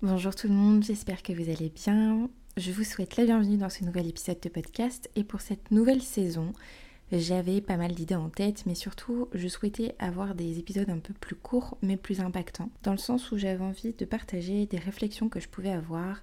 Bonjour tout le monde, j'espère que vous allez bien. Je vous souhaite la bienvenue dans ce nouvel épisode de podcast et pour cette nouvelle saison, j'avais pas mal d'idées en tête, mais surtout je souhaitais avoir des épisodes un peu plus courts mais plus impactants, dans le sens où j'avais envie de partager des réflexions que je pouvais avoir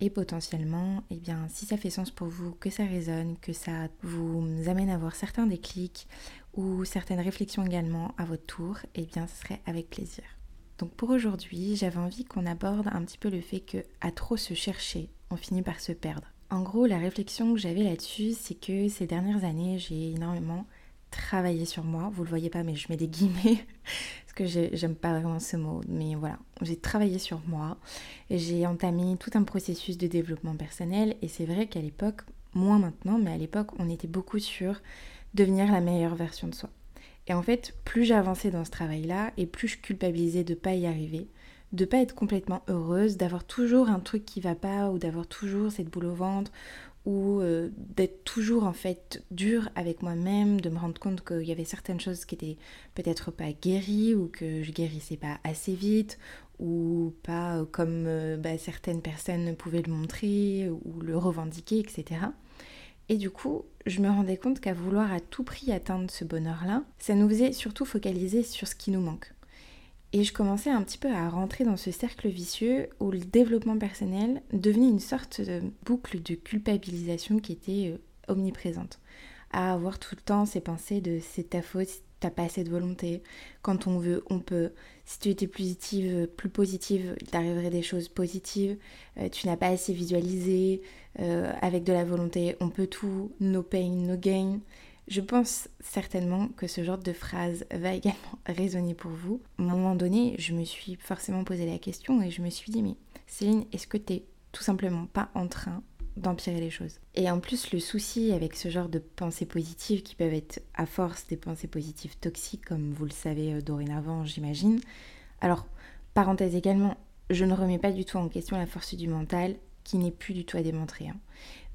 et potentiellement, eh bien, si ça fait sens pour vous, que ça résonne, que ça vous amène à avoir certains déclics ou certaines réflexions également à votre tour, eh bien, ce serait avec plaisir. Donc pour aujourd'hui, j'avais envie qu'on aborde un petit peu le fait que à trop se chercher, on finit par se perdre. En gros, la réflexion que j'avais là-dessus, c'est que ces dernières années, j'ai énormément travaillé sur moi. Vous le voyez pas, mais je mets des guillemets parce que j'aime pas vraiment ce mot. Mais voilà, j'ai travaillé sur moi. J'ai entamé tout un processus de développement personnel et c'est vrai qu'à l'époque, moins maintenant, mais à l'époque, on était beaucoup sur devenir la meilleure version de soi. Et en fait, plus j'avançais dans ce travail-là, et plus je culpabilisais de pas y arriver, de pas être complètement heureuse, d'avoir toujours un truc qui va pas, ou d'avoir toujours cette boule au ventre, ou euh, d'être toujours en fait dure avec moi-même, de me rendre compte qu'il y avait certaines choses qui étaient peut-être pas guéries, ou que je guérissais pas assez vite, ou pas comme euh, bah, certaines personnes pouvaient le montrer, ou le revendiquer, etc. Et du coup, je me rendais compte qu'à vouloir à tout prix atteindre ce bonheur-là, ça nous faisait surtout focaliser sur ce qui nous manque. Et je commençais un petit peu à rentrer dans ce cercle vicieux où le développement personnel devenait une sorte de boucle de culpabilisation qui était euh, omniprésente. À avoir tout le temps ces pensées de c'est ta faute, t'as pas assez de volonté. Quand on veut, on peut. Si tu étais positive, plus positive, il t'arriverait des choses positives. Euh, tu n'as pas assez visualisé. Euh, avec de la volonté, on peut tout. No pain, no gain. Je pense certainement que ce genre de phrase va également résonner pour vous. À un moment donné, je me suis forcément posé la question et je me suis dit, mais Céline, est-ce que t'es tout simplement pas en train d'empirer les choses. Et en plus, le souci avec ce genre de pensées positives qui peuvent être à force des pensées positives toxiques, comme vous le savez euh, dorénavant, j'imagine. Alors, parenthèse également, je ne remets pas du tout en question la force du mental, qui n'est plus du tout à démontrer. Hein.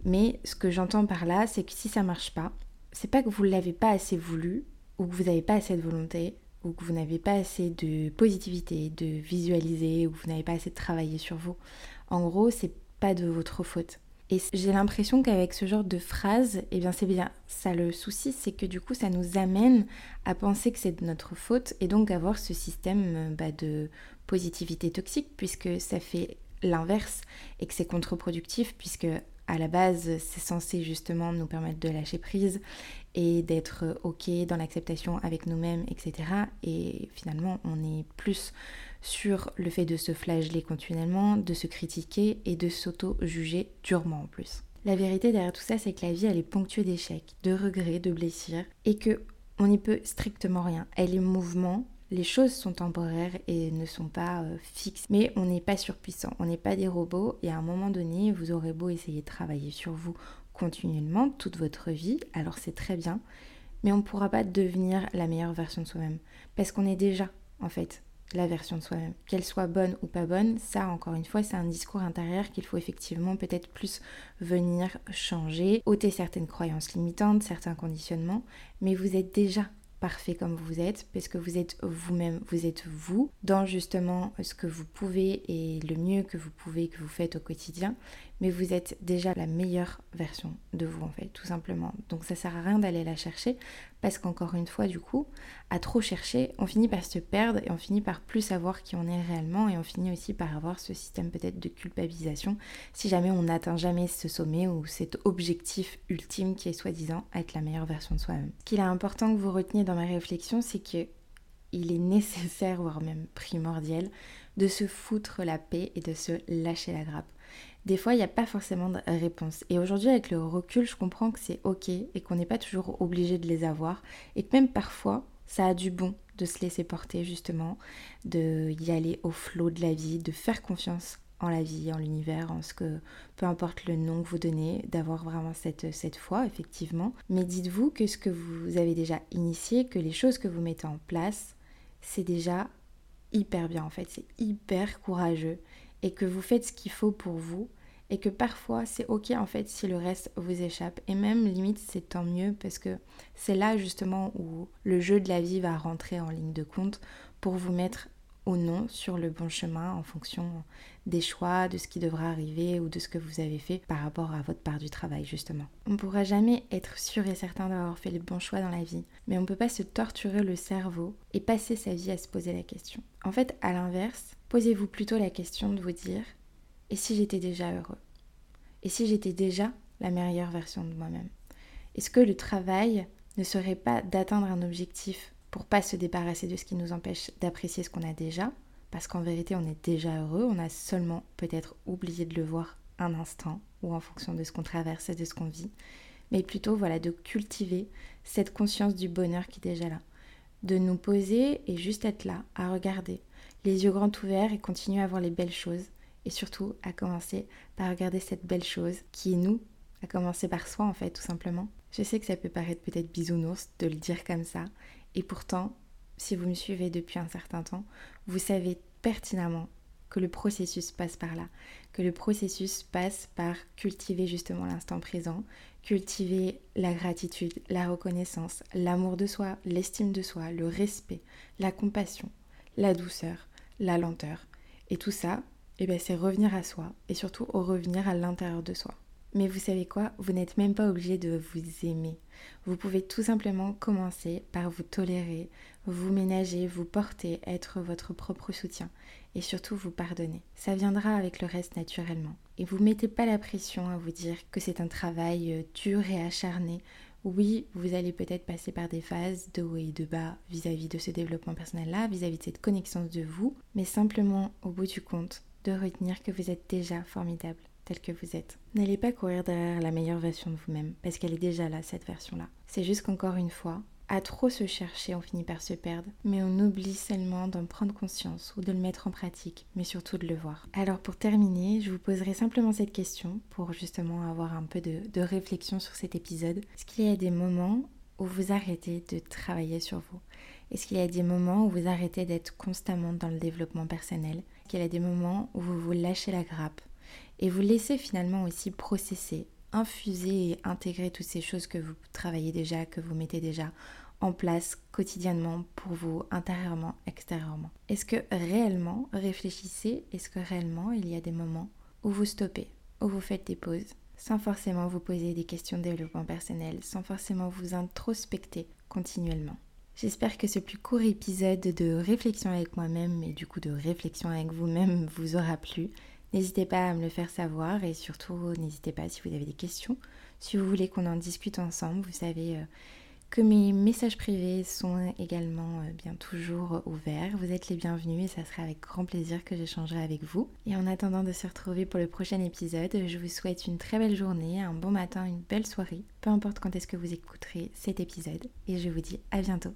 Mais ce que j'entends par là, c'est que si ça marche pas, c'est pas que vous l'avez pas assez voulu, ou que vous n'avez pas assez de volonté, ou que vous n'avez pas assez de positivité, de visualiser, ou que vous n'avez pas assez de travailler sur vous. En gros, c'est pas de votre faute. Et j'ai l'impression qu'avec ce genre de phrase, eh bien c'est bien ça le souci, c'est que du coup ça nous amène à penser que c'est de notre faute et donc avoir ce système euh, bah, de positivité toxique puisque ça fait l'inverse et que c'est contre-productif puisque à la base c'est censé justement nous permettre de lâcher prise et d'être ok dans l'acceptation avec nous-mêmes, etc. Et finalement on est plus sur le fait de se flageller continuellement, de se critiquer et de s'auto-juger durement en plus. La vérité derrière tout ça, c'est que la vie, elle est ponctuée d'échecs, de regrets, de blessures, et que on n'y peut strictement rien. Elle est mouvement, les choses sont temporaires et ne sont pas euh, fixes, mais on n'est pas surpuissant, on n'est pas des robots, et à un moment donné, vous aurez beau essayer de travailler sur vous continuellement toute votre vie, alors c'est très bien, mais on ne pourra pas devenir la meilleure version de soi-même, parce qu'on est déjà, en fait, la version de soi-même. Qu'elle soit bonne ou pas bonne, ça encore une fois, c'est un discours intérieur qu'il faut effectivement peut-être plus venir changer, ôter certaines croyances limitantes, certains conditionnements, mais vous êtes déjà parfait comme vous êtes, parce que vous êtes vous-même, vous êtes vous, dans justement ce que vous pouvez et le mieux que vous pouvez, que vous faites au quotidien, mais vous êtes déjà la meilleure version de vous en fait, tout simplement. Donc ça sert à rien d'aller la chercher, parce qu'encore une fois, du coup, à trop chercher, on finit par se perdre et on finit par plus savoir qui on est réellement et on finit aussi par avoir ce système peut-être de culpabilisation si jamais on n'atteint jamais ce sommet ou cet objectif ultime qui est soi-disant être la meilleure version de soi-même. Ce qu'il est important que vous reteniez dans ma réflexion, c'est que il est nécessaire, voire même primordial, de se foutre la paix et de se lâcher la grappe. Des fois, il n'y a pas forcément de réponse. Et aujourd'hui, avec le recul, je comprends que c'est ok et qu'on n'est pas toujours obligé de les avoir. Et que même parfois, ça a du bon de se laisser porter, justement, de y aller au flot de la vie, de faire confiance en la vie, en l'univers, en ce que, peu importe le nom que vous donnez, d'avoir vraiment cette, cette foi, effectivement. Mais dites-vous que ce que vous avez déjà initié, que les choses que vous mettez en place, c'est déjà hyper bien en fait, c'est hyper courageux et que vous faites ce qu'il faut pour vous et que parfois c'est ok en fait si le reste vous échappe. Et même limite c'est tant mieux parce que c'est là justement où le jeu de la vie va rentrer en ligne de compte pour vous mettre ou non sur le bon chemin en fonction des choix, de ce qui devra arriver ou de ce que vous avez fait par rapport à votre part du travail justement. On ne pourra jamais être sûr et certain d'avoir fait le bon choix dans la vie, mais on ne peut pas se torturer le cerveau et passer sa vie à se poser la question. En fait, à l'inverse, posez-vous plutôt la question de vous dire et si j'étais déjà heureux? Et si j'étais déjà la meilleure version de moi-même? Est-ce que le travail ne serait pas d'atteindre un objectif pour pas se débarrasser de ce qui nous empêche d'apprécier ce qu'on a déjà parce qu'en vérité on est déjà heureux, on a seulement peut-être oublié de le voir un instant ou en fonction de ce qu'on traverse et de ce qu'on vit, mais plutôt voilà de cultiver cette conscience du bonheur qui est déjà là, de nous poser et juste être là, à regarder, les yeux grands ouverts et continuer à voir les belles choses et surtout à commencer par regarder cette belle chose qui est nous, à commencer par soi en fait tout simplement. Je sais que ça peut paraître peut-être bisounours de le dire comme ça et pourtant si vous me suivez depuis un certain temps, vous savez pertinemment que le processus passe par là, que le processus passe par cultiver justement l'instant présent, cultiver la gratitude, la reconnaissance, l'amour de soi, l'estime de soi, le respect, la compassion, la douceur, la lenteur. Et tout ça, eh ben, c'est revenir à soi et surtout revenir à l'intérieur de soi. Mais vous savez quoi? Vous n'êtes même pas obligé de vous aimer. Vous pouvez tout simplement commencer par vous tolérer, vous ménager, vous porter, être votre propre soutien et surtout vous pardonner. Ça viendra avec le reste naturellement. Et vous mettez pas la pression à vous dire que c'est un travail euh, dur et acharné. Oui, vous allez peut-être passer par des phases de haut et de bas vis-à-vis de ce développement personnel-là, vis-à-vis de cette connexion de vous, mais simplement au bout du compte, de retenir que vous êtes déjà formidable tel que vous êtes. N'allez pas courir derrière la meilleure version de vous-même, parce qu'elle est déjà là, cette version-là. C'est juste qu'encore une fois, à trop se chercher, on finit par se perdre, mais on oublie seulement d'en prendre conscience ou de le mettre en pratique, mais surtout de le voir. Alors pour terminer, je vous poserai simplement cette question pour justement avoir un peu de, réflexion sur cet épisode. Est-ce qu'il y a des moments où vous arrêtez de travailler sur vous? Est-ce qu'il y a des moments où vous arrêtez d'être constamment dans le développement personnel? Est-ce qu'il y a des moments où vous vous lâchez la grappe et vous laissez finalement aussi processer, infuser et intégrer toutes ces choses que vous travaillez déjà, que vous mettez déjà en place quotidiennement pour vous, intérieurement, extérieurement. Est-ce que réellement, réfléchissez, est-ce que réellement il y a des moments où vous stoppez, où vous faites des pauses, sans forcément vous poser des questions de développement personnel, sans forcément vous introspecter continuellement? J'espère que ce plus court épisode de réflexion avec moi-même et du coup de réflexion avec vous-même vous aura plu. N'hésitez pas à me le faire savoir et surtout n'hésitez pas si vous avez des questions. Si vous voulez qu'on en discute ensemble, vous savez euh, que mes messages privés sont également euh, bien toujours ouverts. Vous êtes les bienvenus et ça sera avec grand plaisir que j'échangerai avec vous. Et en attendant de se retrouver pour le prochain épisode, je vous souhaite une très belle journée, un bon matin, une belle soirée, peu importe quand est-ce que vous écouterez cet épisode. Et je vous dis à bientôt.